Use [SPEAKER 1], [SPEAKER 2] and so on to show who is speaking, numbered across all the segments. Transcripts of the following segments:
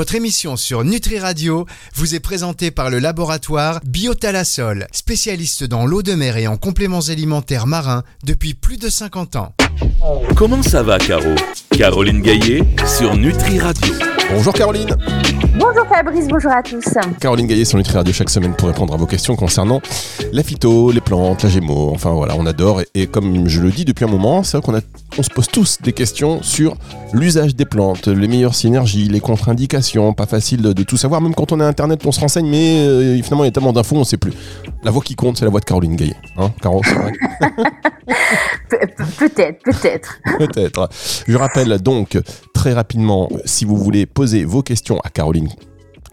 [SPEAKER 1] Votre émission sur Nutri Radio vous est présentée par le laboratoire Biotalasol, spécialiste dans l'eau de mer et en compléments alimentaires marins depuis plus de 50 ans.
[SPEAKER 2] Comment ça va, Caro? Caroline Gaillet sur Nutri Radio.
[SPEAKER 3] Bonjour Caroline.
[SPEAKER 4] Bonjour Fabrice, bonjour à tous.
[SPEAKER 3] Caroline Gaillet sur Nutri Radio chaque semaine pour répondre à vos questions concernant la phyto, les plantes, la gémeaux. Enfin voilà, on adore. Et, comme je le dis depuis un moment, c'est vrai qu'on on se pose tous des questions sur l'usage des plantes, les meilleures synergies, les contre-indications. Pas facile de, tout savoir, même quand on a internet, on se renseigne, mais euh, finalement il y a tellement d'infos, on ne sait plus. La voix qui compte, c'est la voix de Caroline Gaillet. Hein, Caro, c'est vrai
[SPEAKER 4] Peut-être, peut-être.
[SPEAKER 3] Peut-être. Je rappelle donc très rapidement, si vous voulez poser vos questions à Caroline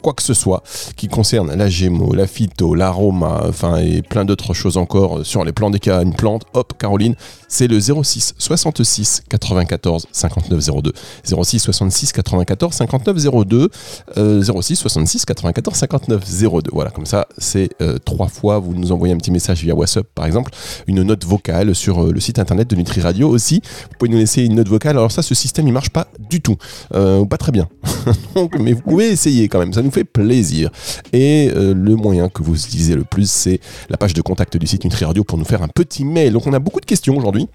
[SPEAKER 3] quoi que ce soit qui concerne la gémo, la phyto, l'aroma, enfin et plein d'autres choses encore sur les plans des cas, une plante, hop, Caroline, c'est le 06 66 94 59 02. 06 66 94 59 02. 06 66 94 59 02. Voilà, comme ça, c'est euh, trois fois. Vous nous envoyez un petit message via WhatsApp, par exemple, une note vocale sur euh, le site internet de Nutri Radio aussi. Vous pouvez nous laisser une note vocale. Alors ça, ce système, il marche pas du tout, euh, pas très bien. mais vous pouvez essayer quand même. Nous fait plaisir. Et le moyen que vous utilisez le plus, c'est la page de contact du site Nutri Radio pour nous faire un petit mail. Donc on a beaucoup de questions aujourd'hui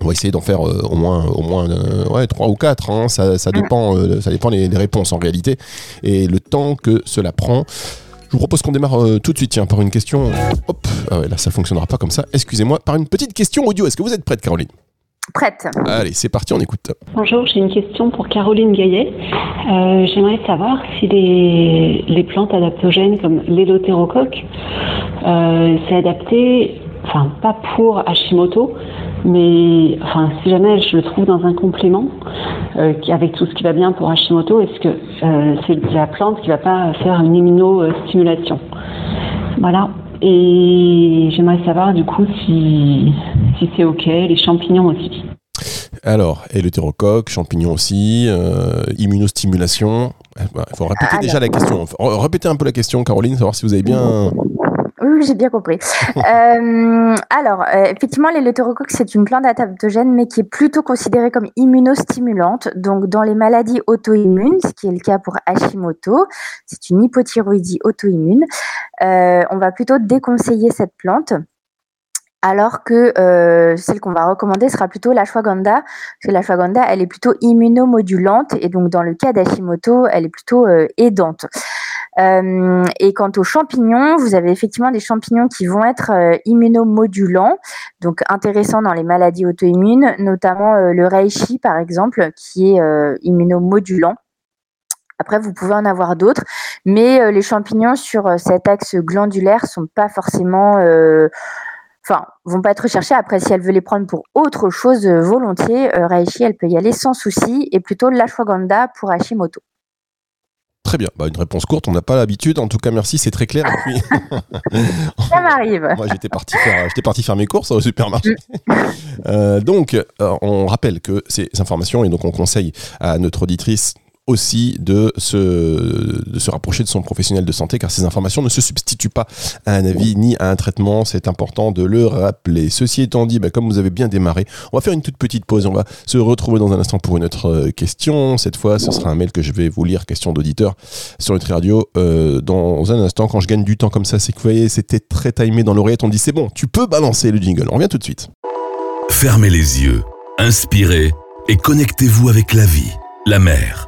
[SPEAKER 3] on va essayer d'en faire euh, au moins, au moins euh, ouais, 3 ou 4. Hein. Ça, dépend, euh, ça dépend des, réponses en réalité. Et le temps que cela prend. Je vous propose qu'on démarre tout de suite tiens, par une question. Hop, ah là ça fonctionnera pas comme ça. Excusez-moi, par une petite question audio. Est-ce que vous êtes prête, Caroline?
[SPEAKER 4] Prête.
[SPEAKER 3] Allez, c'est parti, on écoute.
[SPEAKER 5] Bonjour, j'ai une question pour Caroline Gaillet. J'aimerais savoir si les, plantes adaptogènes comme l'élothérocoque, c'est adapté, enfin pas pour Hashimoto, mais enfin, si jamais je le trouve dans un complément, euh, avec tout ce qui va bien pour Hashimoto, est-ce que euh, c'est la plante qui ne va pas faire une immunostimulation? Voilà. Et j'aimerais savoir du coup si, si c'est OK, les champignons aussi.
[SPEAKER 3] Alors, et le thérocoque, champignons aussi, euh, immunostimulation. Il bah, faut répéter déjà la question. Répétez un peu la question, Caroline, savoir si vous avez bien
[SPEAKER 4] j'ai bien compris. euh, alors, euh, effectivement, l'éleutérocoque, c'est une plante adaptogène, mais qui est plutôt considérée comme immunostimulante. Donc, dans les maladies auto-immunes, ce qui est le cas pour Hashimoto, c'est une hypothyroïdie auto-immune, euh, on va plutôt déconseiller cette plante alors que euh, celle qu'on va recommander sera plutôt l'ashwagandha, parce que l'ashwagandha, elle est plutôt immunomodulante, et donc dans le cas d'Hashimoto, elle est plutôt euh, aidante. Euh, et quant aux champignons, vous avez effectivement des champignons qui vont être euh, immunomodulants, donc intéressants dans les maladies auto-immunes, notamment euh, le reishi par exemple, qui est immunomodulant. Après, vous pouvez en avoir d'autres, mais les champignons sur cet axe glandulaire sont pas forcément, enfin, vont pas être recherchés. Après, si elle veut les prendre pour autre chose volontiers, reishi, elle peut y aller sans souci, et plutôt l'ashwagandha pour Hashimoto.
[SPEAKER 3] Très bien. Bah, une réponse courte, on n'a pas l'habitude. En tout cas, merci, c'est très clair.
[SPEAKER 4] Ça m'arrive.
[SPEAKER 3] Moi, j'étais parti, faire, parti faire mes courses au supermarché. Mm. Euh, donc, euh, on rappelle que ces informations, et donc on conseille à notre auditrice aussi de se, de se rapprocher de son professionnel de santé car ces informations ne se substituent pas à un avis ni à un traitement. C'est important de le rappeler. Ceci étant dit, bah, comme vous avez bien démarré, on va faire une toute petite pause. On va se retrouver dans un instant pour une autre euh, question. Cette fois, ce sera un mail que je vais vous lire, question d'auditeur sur Nutri Radio. Euh, dans un instant, quand je gagne du temps comme ça, c'est que vous voyez, c'était très timé dans l'oreillette. On dit c'est bon, tu peux balancer le jingle. On revient tout de suite.
[SPEAKER 2] Fermez les yeux, inspirez et connectez-vous avec la vie, la mer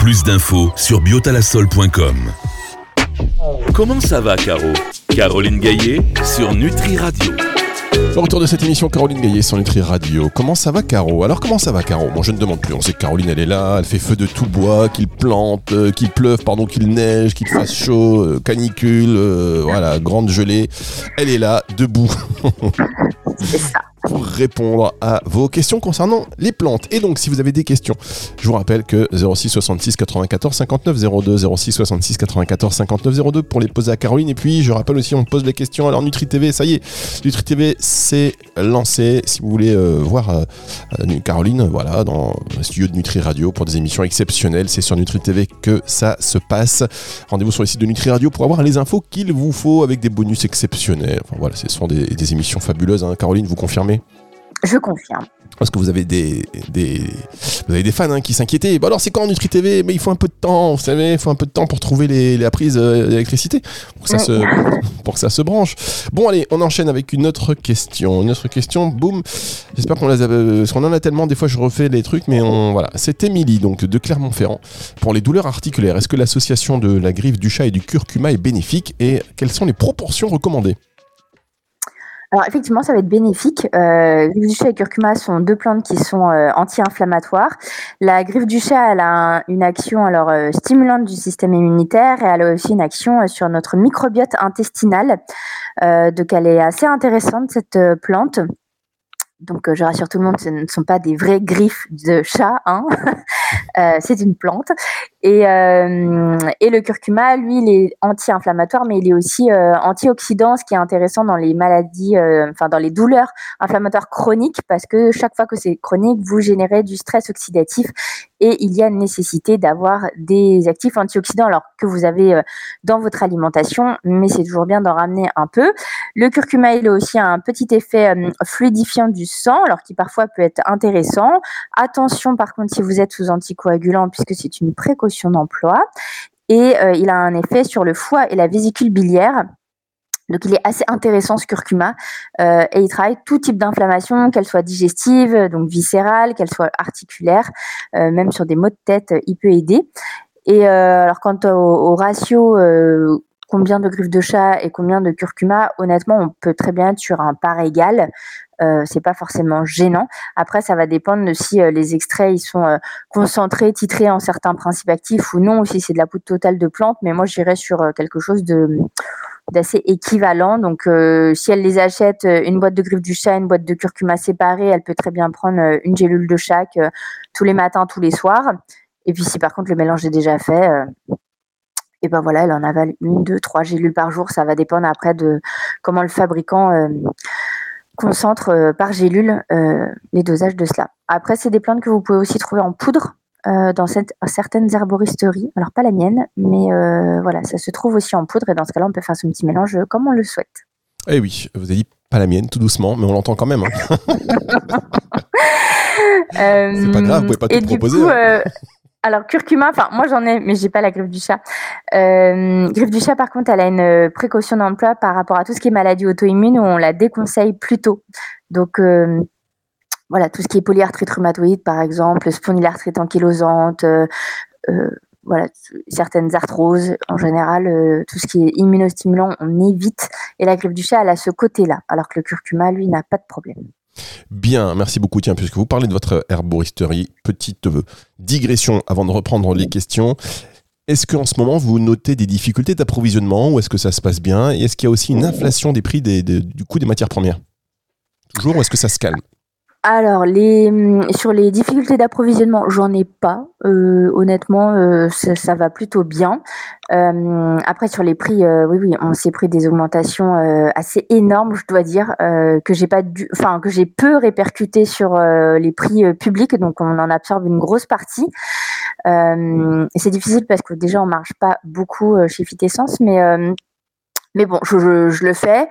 [SPEAKER 2] Plus d'infos sur biotalasol.com. Comment ça va, Caro? Caroline Gaillet sur Nutri Radio.
[SPEAKER 3] Le retour de cette émission, Caroline Gaillet sur Nutri Radio. Comment ça va, Caro? Alors, comment ça va, Caro? Bon, je ne demande plus. On sait que Caroline, elle est là, elle fait feu de tout bois, qu'il plante, euh, qu'il pleuve, pardon, qu'il neige, qu'il fasse chaud, euh, canicule, euh, voilà, grande gelée. Elle est là, debout.
[SPEAKER 4] C'est ça.
[SPEAKER 3] Pour répondre à vos questions concernant les plantes. Et donc, si vous avez des questions, je vous rappelle que 06 66 94 59 02, 06 66 94 59 02 pour les poser à Caroline. Et puis, je rappelle aussi, on pose les questions. Alors, Nutri TV, ça y est, Nutri TV, c'est lancé. Si vous voulez euh, voir euh, euh, Caroline, voilà, dans le studio de Nutri Radio pour des émissions exceptionnelles, c'est sur Nutri TV que ça se passe. Rendez-vous sur le site de Nutri Radio pour avoir les infos qu'il vous faut avec des bonus exceptionnels. Voilà, ce sont des, des émissions fabuleuses. Hein. Caroline, vous confirmez?
[SPEAKER 4] Je confirme.
[SPEAKER 3] Parce que vous avez des, des, vous avez des fans hein, qui s'inquiétaient. Bah alors c'est quand Nutri TV Mais il faut un peu de temps, vous savez, il faut un peu de temps pour trouver les, la prise euh, d'électricité pour, que ça se, pour que ça se branche. Bon allez, on enchaîne avec une autre question. Une autre question, boum. J'espère qu'on les a, parce qu'on en a tellement. Des fois je refais les trucs, mais on voilà. C'est Émilie donc de Clermont-Ferrand pour les douleurs articulaires. Est-ce que l'association de la griffe du chat et du curcuma est bénéfique et quelles sont les proportions recommandées?
[SPEAKER 4] Alors effectivement, ça va être bénéfique. Euh, griffe du chat et curcuma sont deux plantes qui sont euh, anti-inflammatoires. La griffe du chat, elle a une action alors euh, stimulante du système immunitaire et elle a aussi une action euh, sur notre microbiote intestinal. donc elle est assez intéressante cette plante. Donc, je rassure tout le monde, ce ne sont pas des vraies griffes de chat, hein. c'est une plante. Et, euh, et, le curcuma, lui, il est anti-inflammatoire, mais il est aussi euh, antioxydant, ce qui est intéressant dans les maladies, euh, enfin dans les douleurs inflammatoires chroniques, parce que chaque fois que c'est chronique, vous générez du stress oxydatif et il y a nécessité d'avoir des actifs antioxydants alors que vous avez euh, dans votre alimentation, mais c'est toujours bien d'en ramener un peu. Le curcuma, il a aussi un petit effet fluidifiant du sang, alors qui parfois peut être intéressant. Attention par contre si vous êtes sous anticoagulant, puisque c'est une précaution d'emploi. Et euh, il a un effet sur le foie et la vésicule biliaire. Donc il est assez intéressant ce curcuma euh, et il travaille tout type d'inflammation, qu'elle soit digestive, donc viscérale, qu'elle soit articulaire, euh, même sur des maux de tête, il peut aider. Et alors quant au, ratio, combien de griffes de chat et combien de curcuma, honnêtement, on peut très bien être sur un par égal. Euh, c'est pas forcément gênant. Après, ça va dépendre de si les extraits ils sont concentrés, titrés en certains principes actifs ou non, ou si c'est de la poudre totale de plante. Mais moi, j'irais sur quelque chose d'assez équivalent. Donc, euh, si elle les achète euh, une boîte de griffe du chat, une boîte de curcuma séparée, elle peut très bien prendre euh, une gélule de chaque tous les matins, tous les soirs. Et puis, si par contre le mélange est déjà fait, et ben voilà, elle en avale une, deux, trois gélules par jour. Ça va dépendre après de comment le fabricant concentre par gélule les dosages de cela. Après, c'est des plantes que vous pouvez aussi trouver en poudre. Euh, dans certaines herboristeries. Alors pas la mienne, mais euh, voilà, ça se trouve aussi en poudre et dans ce cas-là, on peut faire ce petit mélange comme on le souhaite.
[SPEAKER 3] Eh oui, vous avez dit pas la mienne, tout doucement, mais on l'entend quand même. Hein. C'est pas grave, vous pouvez pas tout proposer.
[SPEAKER 4] Hein. Euh, alors curcuma, enfin moi j'en ai, mais j'ai pas la griffe du chat. griffe du chat, par contre, elle a une précaution d'emploi par rapport à tout ce qui est maladie auto-immune où on la déconseille plutôt. Donc voilà, tout ce qui est polyarthrite rhumatoïde, par exemple, spondylarthrite ankylosante, euh, euh, voilà, certaines arthroses, en général, euh, tout ce qui est immunostimulant, on évite. Et la griffe du chat, elle a ce côté-là, alors que le curcuma, lui, n'a pas de problème.
[SPEAKER 3] Bien, merci beaucoup. Tiens, puisque vous parlez de votre herboristerie, petite digression avant de reprendre les questions. Est-ce qu'en ce moment, vous notez des difficultés d'approvisionnement ou est-ce que ça se passe bien? Et est-ce qu'il y a aussi une inflation des prix du coût des matières premières? Toujours ou est-ce que ça se calme?
[SPEAKER 4] Alors, les, mmh, sur les difficultés d'approvisionnement, j'en ai pas. Euh, honnêtement, euh, ça, va plutôt bien. Euh, après, sur les prix, oui, oui, on s'est pris des augmentations assez énormes, je dois dire, que j'ai pas enfin que j'ai peu répercuté sur les prix publics, donc on en absorbe une grosse partie. c'est difficile parce que déjà on marche pas beaucoup chez Fit mais mais bon, je, le fais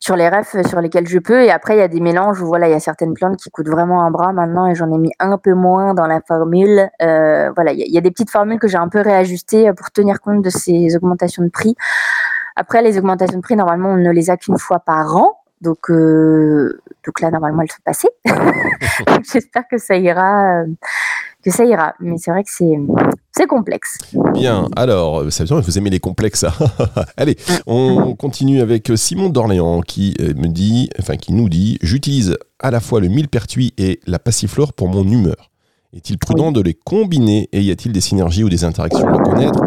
[SPEAKER 4] sur les refs sur lesquels je peux. Et après, il y a des mélanges où voilà, il y a certaines plantes qui coûtent vraiment un bras maintenant et j'en ai mis un peu moins dans la formule. Euh, voilà, il y, a des petites formules que j'ai un peu réajustées pour tenir compte de ces augmentations de prix. Après, les augmentations de prix, normalement, on ne les a qu'une fois par an. Donc, euh, donc là, normalement, elles sont passées. J'espère que ça ira. Euh, que ça ira. Mais c'est vrai que c'est, c'est complexe.
[SPEAKER 3] Bien, alors, ça veut vous aimez les complexes. Allez, on continue avec Simon d'Orléans qui euh, me dit, enfin qui nous dit, j'utilise à la fois le millepertuis et la passiflore pour mon humeur. Est-il prudent de les combiner et y a-t-il des synergies ou des interactions à connaître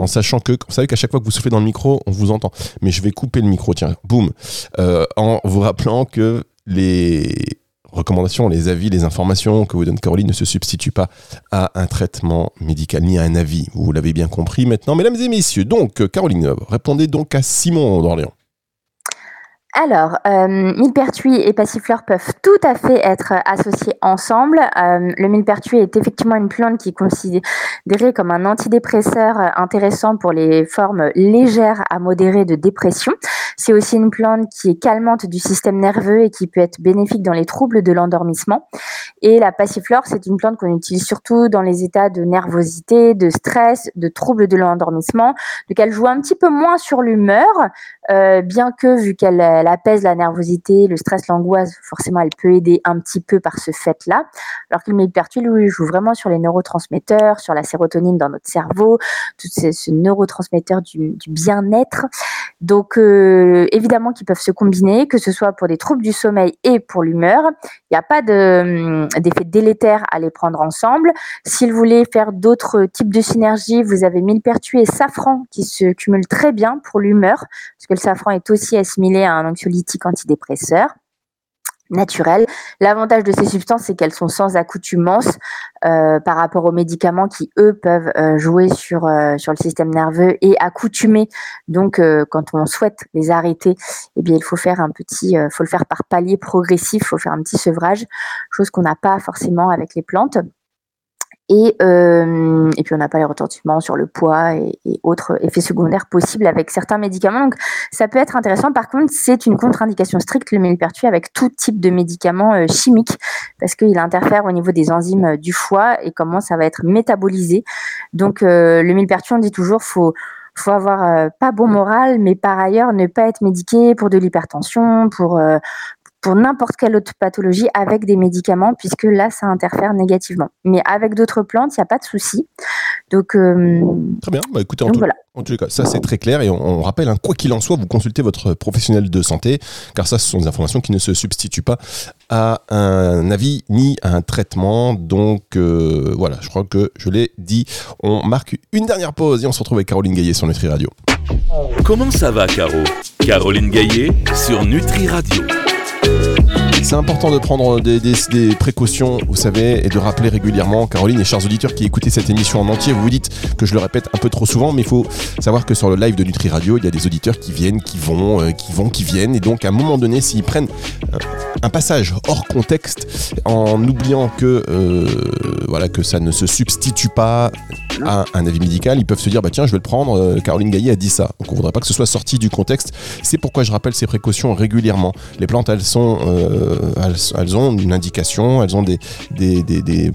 [SPEAKER 3] en sachant que, vous savez qu'à chaque fois que vous soufflez dans le micro, on vous entend. Mais je vais couper le micro, tiens, boum. Euh, en vous rappelant que les recommandations, les avis, les informations que vous donne Caroline ne se substituent pas à un traitement médical ni à un avis. Vous l'avez bien compris maintenant, mesdames et messieurs. Donc, Caroline, répondez donc à Simon d'Orléans.
[SPEAKER 4] Alors, euh, millepertuis et passiflore peuvent tout à fait être associés ensemble. Euh, le millepertuis est effectivement une plante qui est considérée comme un antidépresseur intéressant pour les formes légères à modérées de dépression. C'est aussi une plante qui est calmante du système nerveux et qui peut être bénéfique dans les troubles de l'endormissement. Et la passiflore, c'est une plante qu'on utilise surtout dans les états de nervosité, de stress, de troubles de l'endormissement, donc elle joue un petit peu moins sur l'humeur, euh, bien que vu qu'elle apaise la nervosité, le stress, l'angoisse, forcément elle peut aider un petit peu par ce fait-là. Alors que le millepertuis, lui, joue vraiment sur les neurotransmetteurs, sur la sérotonine dans notre cerveau, tout ce, ce neurotransmetteur du, bien-être. Donc euh, évidemment qu'ils peuvent se combiner, que ce soit pour des troubles du sommeil et pour l'humeur. Il n'y a pas hum, d'effet délétère à les prendre ensemble. S'ils voulaient faire d'autres types de synergie, vous avez millepertuis et safran qui se cumulent très bien pour l'humeur, parce que le safran est aussi assimilé à un anxiolytique antidépresseur naturelles. L'avantage de ces substances, c'est qu'elles sont sans accoutumance euh, par rapport aux médicaments qui, eux, peuvent euh, jouer sur, euh, sur le système nerveux et accoutumer. Donc, quand on souhaite les arrêter, eh bien, il faut faire un petit, faut le faire par palier progressif, il faut faire un petit sevrage, chose qu'on n'a pas forcément avec les plantes. Et, euh, et puis on n'a pas les retentissements sur le poids et, autres effets secondaires possibles avec certains médicaments. Donc ça peut être intéressant. Par contre, c'est une contre-indication stricte le millepertuis avec tout type de médicaments euh, chimiques parce qu'il interfère au niveau des enzymes euh, du foie et comment ça va être métabolisé. Donc euh, le millepertuis, on dit toujours, faut faut avoir euh, pas bon moral, mais par ailleurs ne pas être médiqué pour de l'hypertension, pour pour n'importe quelle autre pathologie avec des médicaments, puisque là, ça interfère négativement. Mais avec d'autres plantes, il n'y a pas de souci. Donc, euh,
[SPEAKER 3] très bien. Bah, écoutez, en, tout, voilà. en, tout, cas, ça c'est très clair. Et on, on rappelle, hein, quoi qu'il en soit, vous consultez votre professionnel de santé, car ça, ce sont des informations qui ne se substituent pas à un avis ni à un traitement. Donc, euh, voilà, je crois que je l'ai dit. On marque une dernière pause et on se retrouve avec Caroline Gaillet sur Nutri Radio.
[SPEAKER 2] Comment ça va, Caro? Caroline Gaillet sur Nutri Radio. Thank you.
[SPEAKER 3] C'est important de prendre des, précautions, vous savez, et de rappeler régulièrement, Caroline et chers auditeurs qui écoutez cette émission en entier, vous vous dites que je le répète un peu trop souvent, mais il faut savoir que sur le live de Nutri Radio, il y a des auditeurs qui viennent, qui vont, euh, qui vont, qui viennent, et donc à un moment donné, s'ils prennent un passage hors contexte, en oubliant que, euh, voilà, que ça ne se substitue pas à un avis médical, ils peuvent se dire, bah tiens, je vais le prendre, euh, Caroline Gaillet a dit ça. Donc on voudrait pas que ce soit sorti du contexte. C'est pourquoi je rappelle ces précautions régulièrement. Les plantes, elles sont, elles, elles, ont une indication, elles ont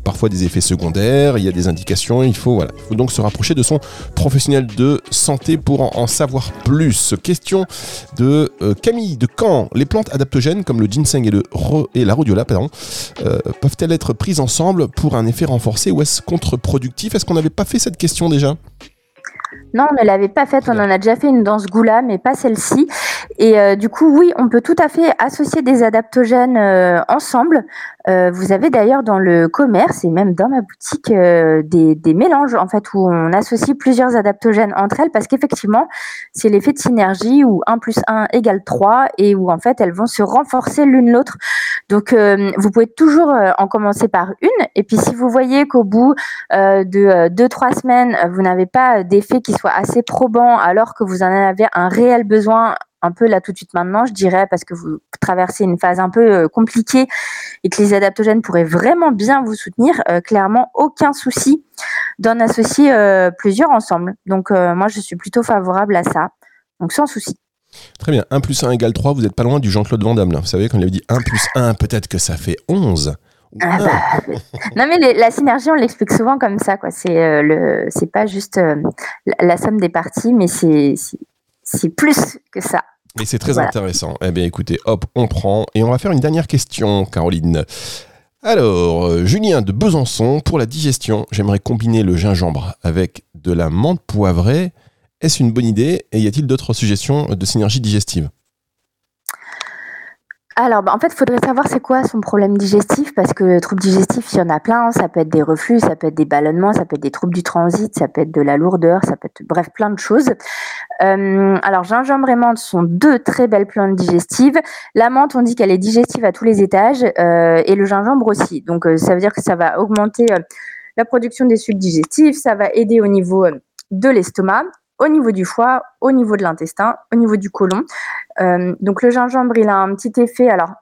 [SPEAKER 3] parfois des effets secondaires, il y a des indications, il faut, donc se rapprocher de son professionnel de santé pour en, savoir plus. Question de euh, Camille de Caen. Les plantes adaptogènes comme le ginseng et, le et la rhodiola euh, peuvent-elles être prises ensemble pour un effet renforcé ou est-ce contre-productif? Est-ce qu'on n'avait pas fait cette question déjà?
[SPEAKER 4] Non, on ne l'avait pas faite. On en a déjà fait une dans ce goût-là, mais pas celle-ci. Et euh, du coup, oui, on peut tout à fait associer des adaptogènes euh, ensemble. Euh, vous avez d'ailleurs dans le commerce et même dans ma boutique euh, des, des, mélanges en fait où on associe plusieurs adaptogènes entre elles parce qu'effectivement, c'est l'effet de synergie où 1 plus 1 égale 3 et où en fait elles vont se renforcer l'une l'autre. Donc, euh, vous pouvez toujours en commencer par une. Et puis, si vous voyez qu'au bout de 2-3 semaines, vous n'avez pas d'effet qui soit assez probant alors que vous en avez un réel besoin un peu là tout de suite maintenant, je dirais, parce que vous traversez une phase un peu compliquée et que les adaptogènes pourraient vraiment bien vous soutenir, euh, clairement, aucun souci d'en associer euh, plusieurs ensemble. Donc, euh, moi, je suis plutôt favorable à ça. Donc, sans souci.
[SPEAKER 3] Très bien. 1 plus 1 égale 3, vous n'êtes pas loin du Jean-Claude Van Damme. Là. Vous savez, quand il avait dit 1 plus 1, peut-être que ça fait 11.
[SPEAKER 4] Ah bah, non mais les, la synergie on l'explique souvent comme ça quoi c'est euh, le c'est pas juste euh, la, la, somme des parties mais c'est c'est plus que ça
[SPEAKER 3] et c'est très voilà. intéressant eh bien écoutez hop on prend et on va faire une dernière question Caroline alors, euh, Julien de Besançon, pour la digestion, j'aimerais combiner le gingembre avec de la menthe poivrée. Est-ce une bonne idée Et y a-t-il d'autres suggestions de synergie digestive?
[SPEAKER 4] Alors, bah, en fait, il faudrait savoir c'est quoi son problème digestif, parce que troubles digestifs, il y en a plein. Ça peut être des reflux, ça peut être des ballonnements, ça peut être des troubles du transit, ça peut être de la lourdeur, ça peut être, bref, plein de choses. Euh, alors, gingembre et menthe sont deux très belles plantes digestives. La menthe, on dit qu'elle est digestive à tous les étages, euh, et le gingembre aussi. Donc, euh, ça veut dire que ça va augmenter la production des sucs digestifs, ça va aider au niveau de l'estomac au niveau du foie, au niveau de l'intestin, au niveau du côlon. Euh, donc le gingembre, il a un petit effet. Alors,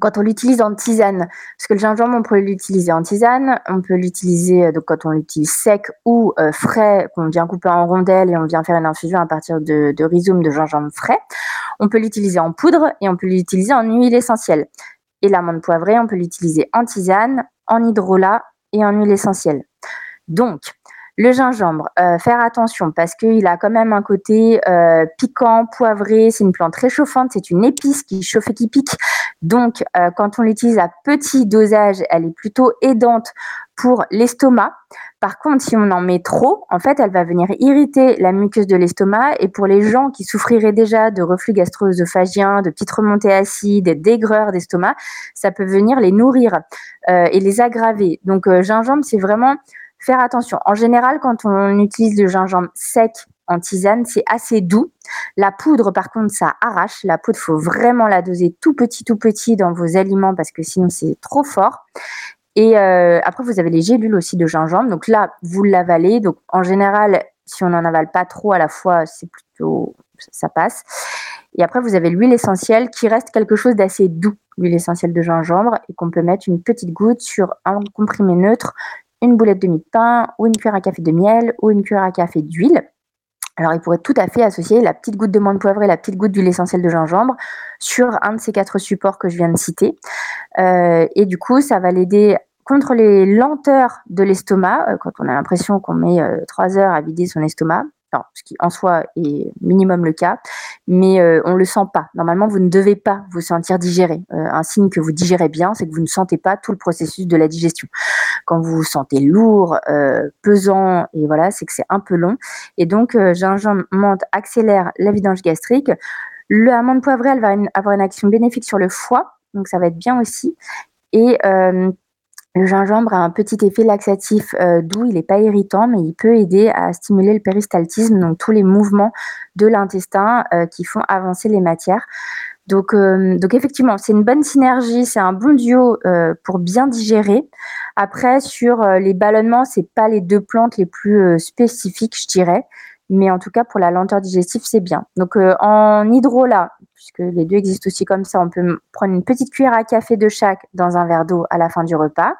[SPEAKER 4] quand on l'utilise en tisane, parce que le gingembre, on peut l'utiliser en tisane, on peut l'utiliser euh, donc quand on l'utilise sec ou euh, frais, qu'on vient couper en rondelles et on vient faire une infusion à partir de, de rhizome de gingembre frais. On peut l'utiliser en poudre et on peut l'utiliser en huile essentielle. Et l'amande poivrée, on peut l'utiliser en tisane, en hydrolat et en huile essentielle. Donc, le gingembre, euh, faire attention parce qu'il a quand même un côté euh, piquant, poivré. C'est une plante réchauffante, c'est une épice qui chauffe et qui pique. Donc, euh, quand on l'utilise à petit dosage, elle est plutôt aidante pour l'estomac. Par contre, si on en met trop, en fait, elle va venir irriter la muqueuse de l'estomac. Et pour les gens qui souffriraient déjà de reflux gastro-œsophagien, de petites remontées acides, d'aigreur d'estomac, ça peut venir les nourrir et les aggraver. Donc, gingembre, c'est vraiment faire attention. En général, quand on utilise le gingembre sec en tisane, c'est assez doux. La poudre, par contre, ça arrache. La poudre, faut vraiment la doser tout petit, tout petit dans vos aliments parce que sinon c'est trop fort. Et euh, après, vous avez les gélules aussi de gingembre. Donc là, vous l'avalez. Donc en général, si on n'en avale pas trop à la fois, c'est plutôt ça passe. Et après, vous avez l'huile essentielle qui reste quelque chose d'assez doux, l'huile essentielle de gingembre, et qu'on peut mettre une petite goutte sur un comprimé neutre une boulette de mie de pain ou une cuillère à café de miel ou une cuillère à café d'huile. Alors, il pourrait tout à fait associer la petite goutte de menthe poivrée, la petite goutte d'huile essentielle de gingembre sur un de ces quatre supports que je viens de citer. Euh, et du coup, ça va l'aider contre les lenteurs de l'estomac, euh, quand on a l'impression qu'on met euh, trois heures à vider son estomac ce qui en soi est minimum le cas, mais euh, on ne le sent pas. Normalement, vous ne devez pas vous sentir digéré. Euh, un signe que vous digérez bien, c'est que vous ne sentez pas tout le processus de la digestion. Quand vous vous sentez lourd, euh, pesant, et voilà, c'est que c'est un peu long. Et donc, gingembre, menthe accélère la vidange gastrique. Le amande poivrée, elle va avoir une action bénéfique sur le foie, donc ça va être bien aussi. Et le gingembre a un petit effet laxatif euh, doux, il n'est pas irritant, mais il peut aider à stimuler le péristaltisme, donc tous les mouvements de l'intestin euh, qui font avancer les matières. Donc, euh, donc effectivement, c'est une bonne synergie, c'est un bon duo pour bien digérer. Après, sur les ballonnements, c'est pas les deux plantes les plus spécifiques, je dirais, mais en tout cas pour la lenteur digestive, c'est bien. Donc en hydrolat, puisque les deux existent aussi comme ça, on peut prendre une petite cuillère à café de chaque dans un verre d'eau à la fin du repas.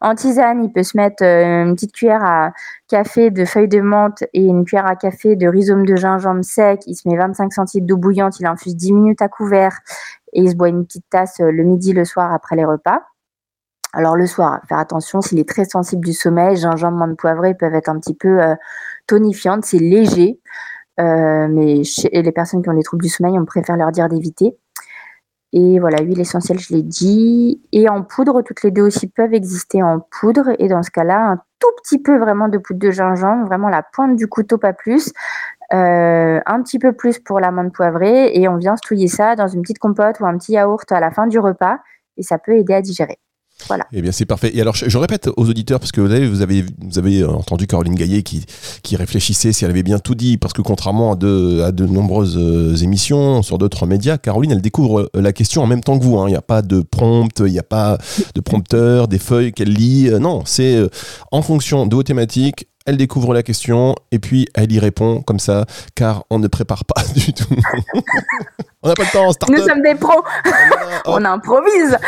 [SPEAKER 4] En tisane, il peut se mettre euh, une petite cuillère à café de feuilles de menthe et une cuillère à café de rhizome de gingembre sec. Il se met 25 centilitres d'eau bouillante, il infuse 10 minutes à couvert et il se boit une petite tasse euh, le midi, le soir après les repas. Alors le soir, faire attention, s'il est très sensible du sommeil, gingembre, menthe poivrée peuvent être un petit peu euh, tonifiantes, c'est léger. mais chez les personnes qui ont des troubles du sommeil, on préfère leur dire d'éviter. Et voilà, huile essentielle, je l'ai dit. Et en poudre, toutes les deux aussi peuvent exister en poudre. Et dans ce cas-là, un tout petit peu vraiment de poudre de gingembre, vraiment la pointe du couteau, pas plus. Euh, un petit peu plus pour l'amande poivrée. Et on vient touiller ça dans une petite compote ou un petit yaourt à la fin du repas. Et ça peut aider à digérer. Voilà.
[SPEAKER 3] Eh bien, c'est parfait. Et alors, je, répète aux auditeurs, parce que vous avez, vous avez, vous avez entendu Caroline Gaillet qui, qui réfléchissait si elle avait bien tout dit, parce que contrairement à de, à de nombreuses euh, émissions sur d'autres médias, Caroline, elle découvre euh, la question en même temps que vous. Hein. Il n'y a pas de prompt, il n'y a pas de prompteur, des feuilles qu'elle lit. Euh, non, c'est en fonction de vos thématiques, elle découvre la question et puis elle y répond comme ça, car on ne prépare pas du tout. on n'a pas le temps, start
[SPEAKER 4] Nous sommes des pros, on improvise.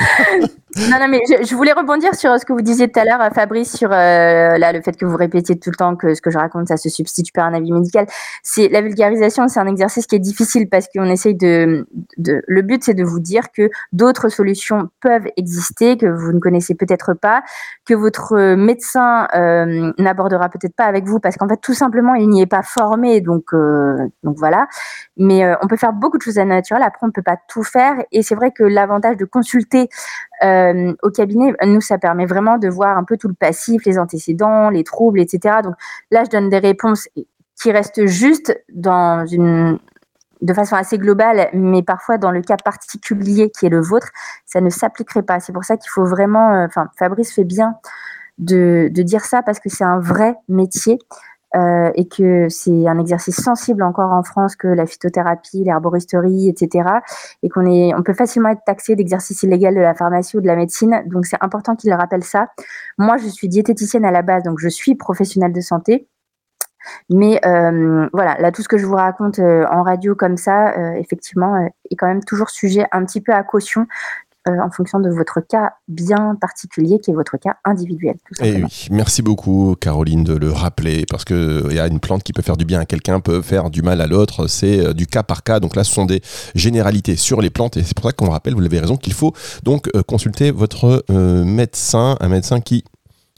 [SPEAKER 4] Non, non, mais je, voulais rebondir sur ce que vous disiez tout à l'heure, Fabrice, sur euh, là, le fait que vous répétiez tout le temps que ce que je raconte, ça se substitue pas à un avis médical. C'est la vulgarisation, c'est un exercice qui est difficile parce qu'on essaye de, de, Le but, c'est de vous dire que d'autres solutions peuvent exister, que vous ne connaissez peut-être pas, que votre médecin euh, n'abordera peut-être pas avec vous parce qu'en fait, tout simplement, il n'y est pas formé. Donc, euh, donc voilà. Mais on peut faire beaucoup de choses à naturel. Après, on peut pas tout faire. Et c'est vrai que l'avantage de consulter euh, au cabinet, nous, ça permet vraiment de voir un peu tout le passif, les antécédents, les troubles, etc. Donc là, je donne des réponses qui restent juste dans une de façon assez globale, mais parfois dans le cas particulier qui est le vôtre, ça ne s'appliquerait pas. C'est pour ça qu'il faut vraiment, enfin, Fabrice fait bien de dire ça parce que c'est un vrai métier. Euh, et que c'est un exercice sensible encore en France que la phytothérapie, l'herboristerie, etc. Et qu'on est, on peut facilement être taxé d'exercice illégal de la pharmacie ou de la médecine. Donc c'est important qu'il rappelle ça. Moi, je suis diététicienne à la base, donc je suis professionnelle de santé. Mais euh, voilà, là, tout ce que je vous raconte euh, en radio comme ça, effectivement, est quand même toujours sujet un petit peu à caution euh, en fonction de votre cas bien particulier, qui est votre cas individuel. Tout
[SPEAKER 3] Et oui, merci beaucoup Caroline de le rappeler, parce qu'il y a une plante qui peut faire du bien à quelqu'un, peut faire du mal à l'autre, c'est euh, du cas par cas, donc là ce sont des généralités sur les plantes, et c'est pour ça qu'on rappelle, vous l'avez raison, qu'il faut donc euh, consulter votre médecin, un médecin qui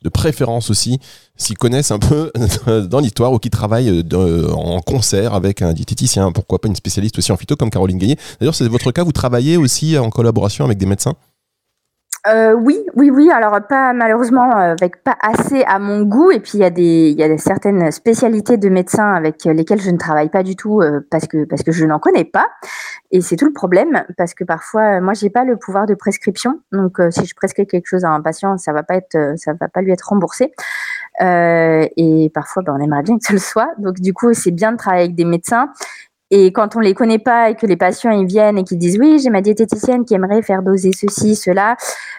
[SPEAKER 3] de préférence aussi, s'y connaissent un peu dans l'histoire ou qui travaillent en concert avec un diététicien, pourquoi pas une spécialiste aussi en phyto comme Caroline Gaillet. D'ailleurs, c'est votre cas, vous travaillez aussi en collaboration avec des médecins?
[SPEAKER 4] Euh, oui, oui, oui. Alors pas malheureusement euh, avec pas assez à mon goût. Et puis il y a des il y a certaines spécialités de médecins avec lesquelles je ne travaille pas du tout euh, parce que parce que je n'en connais pas. Et c'est tout le problème parce que parfois moi j'ai pas le pouvoir de prescription. Donc si je prescris quelque chose à un patient, ça va pas être ça va pas lui être remboursé. et parfois ben, on aimerait bien que ce le soit. Donc du coup c'est bien de travailler avec des médecins et quand on les connaît pas et que les patients ils viennent et qu'ils disent oui, j'ai ma diététicienne qui aimerait faire doser ceci, cela,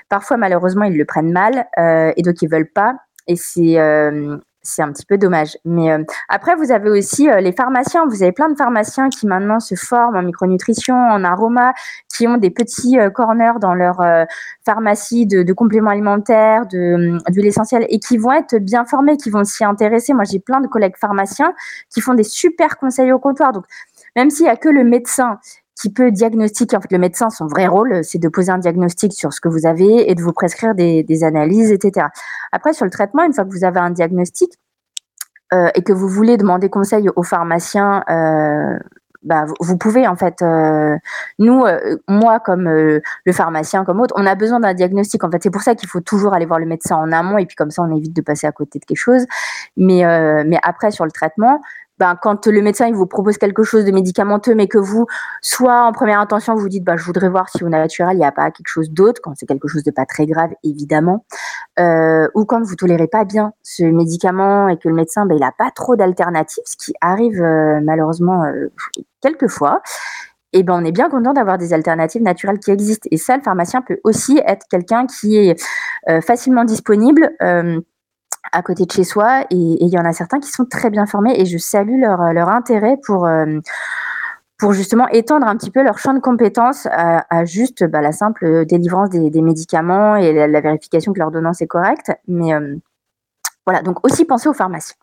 [SPEAKER 4] parfois malheureusement ils le prennent mal euh, et donc ils veulent pas. Et c'est euh, c'est un petit peu dommage. Mais euh, après, vous avez aussi les pharmaciens. Vous avez plein de pharmaciens qui maintenant se forment en micronutrition, en aroma, qui ont des petits corners dans leur pharmacie de, de, compléments alimentaires, de d'huile essentielle, et qui vont être bien formés, qui vont s'y intéresser. Moi, j'ai plein de collègues pharmaciens qui font des super conseils au comptoir. Donc, même s'il y a que le médecin qui peut diagnostiquer, en fait, le médecin, son vrai rôle, c'est de poser un diagnostic sur ce que vous avez et de vous prescrire des, analyses, etc. Après, sur le traitement, une fois que vous avez un diagnostic euh, et que vous voulez demander conseil au pharmacien, euh, bah, vous pouvez en fait. Euh, nous, euh, moi comme euh, le pharmacien, comme autre, on a besoin d'un diagnostic. En fait, c'est pour ça qu'il faut toujours aller voir le médecin en amont et puis comme ça, on évite de passer à côté de quelque chose. Mais après sur le traitement, ben, quand le médecin il vous propose quelque chose de médicamenteux, mais que vous, soit en première intention, vous dites, bah, je voudrais voir si au naturel, il n'y a pas quelque chose d'autre, quand c'est quelque chose de pas très grave, évidemment, euh, ou quand vous tolérez pas bien ce médicament et que le médecin, ben, il n'a pas trop d'alternatives, ce qui arrive euh, malheureusement euh, quelquefois, et ben on est bien content d'avoir des alternatives naturelles qui existent. Et ça, le pharmacien peut aussi être quelqu'un qui est euh, facilement disponible. À côté de chez soi et il y en a certains qui sont très bien formés et je salue leur, leur intérêt pour, euh, pour justement étendre un petit peu leur champ de compétences à, juste bah, la simple délivrance des, médicaments et la, vérification que l'ordonnance est correcte. Mais euh, voilà, donc aussi penser aux pharmaciens.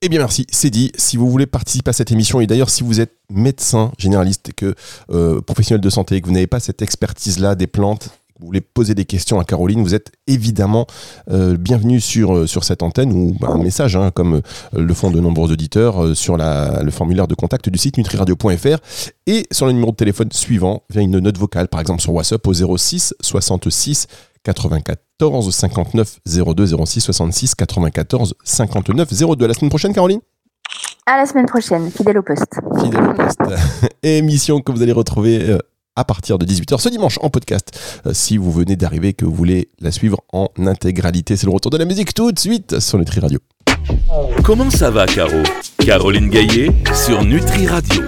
[SPEAKER 3] Eh bien merci, c'est dit. Si vous voulez participer à cette émission, et d'ailleurs si vous êtes médecin généraliste et que euh, professionnel de santé et que vous n'avez pas cette expertise-là des plantes, vous voulez poser des questions à Caroline, vous êtes évidemment euh, bienvenue sur, euh, sur cette antenne ou bah, un message, hein, comme euh, le font de nombreux auditeurs, euh, sur la, le formulaire de contact du site nutriradio.fr et sur le numéro de téléphone suivant via une note vocale, par exemple sur WhatsApp au 06 66 94 59 02 06 66 94 59 02. À la semaine prochaine, Caroline
[SPEAKER 4] À la semaine prochaine, fidèle au poste.
[SPEAKER 3] Fidèle au poste. Émission que vous allez retrouver à partir de 18h ce dimanche en podcast. Euh, si vous venez d'arriver que vous voulez la suivre en intégralité, c'est le retour de la musique tout de suite sur Nutri Radio.
[SPEAKER 2] Comment ça va, Caro? Caroline Gaillet sur Nutri Radio.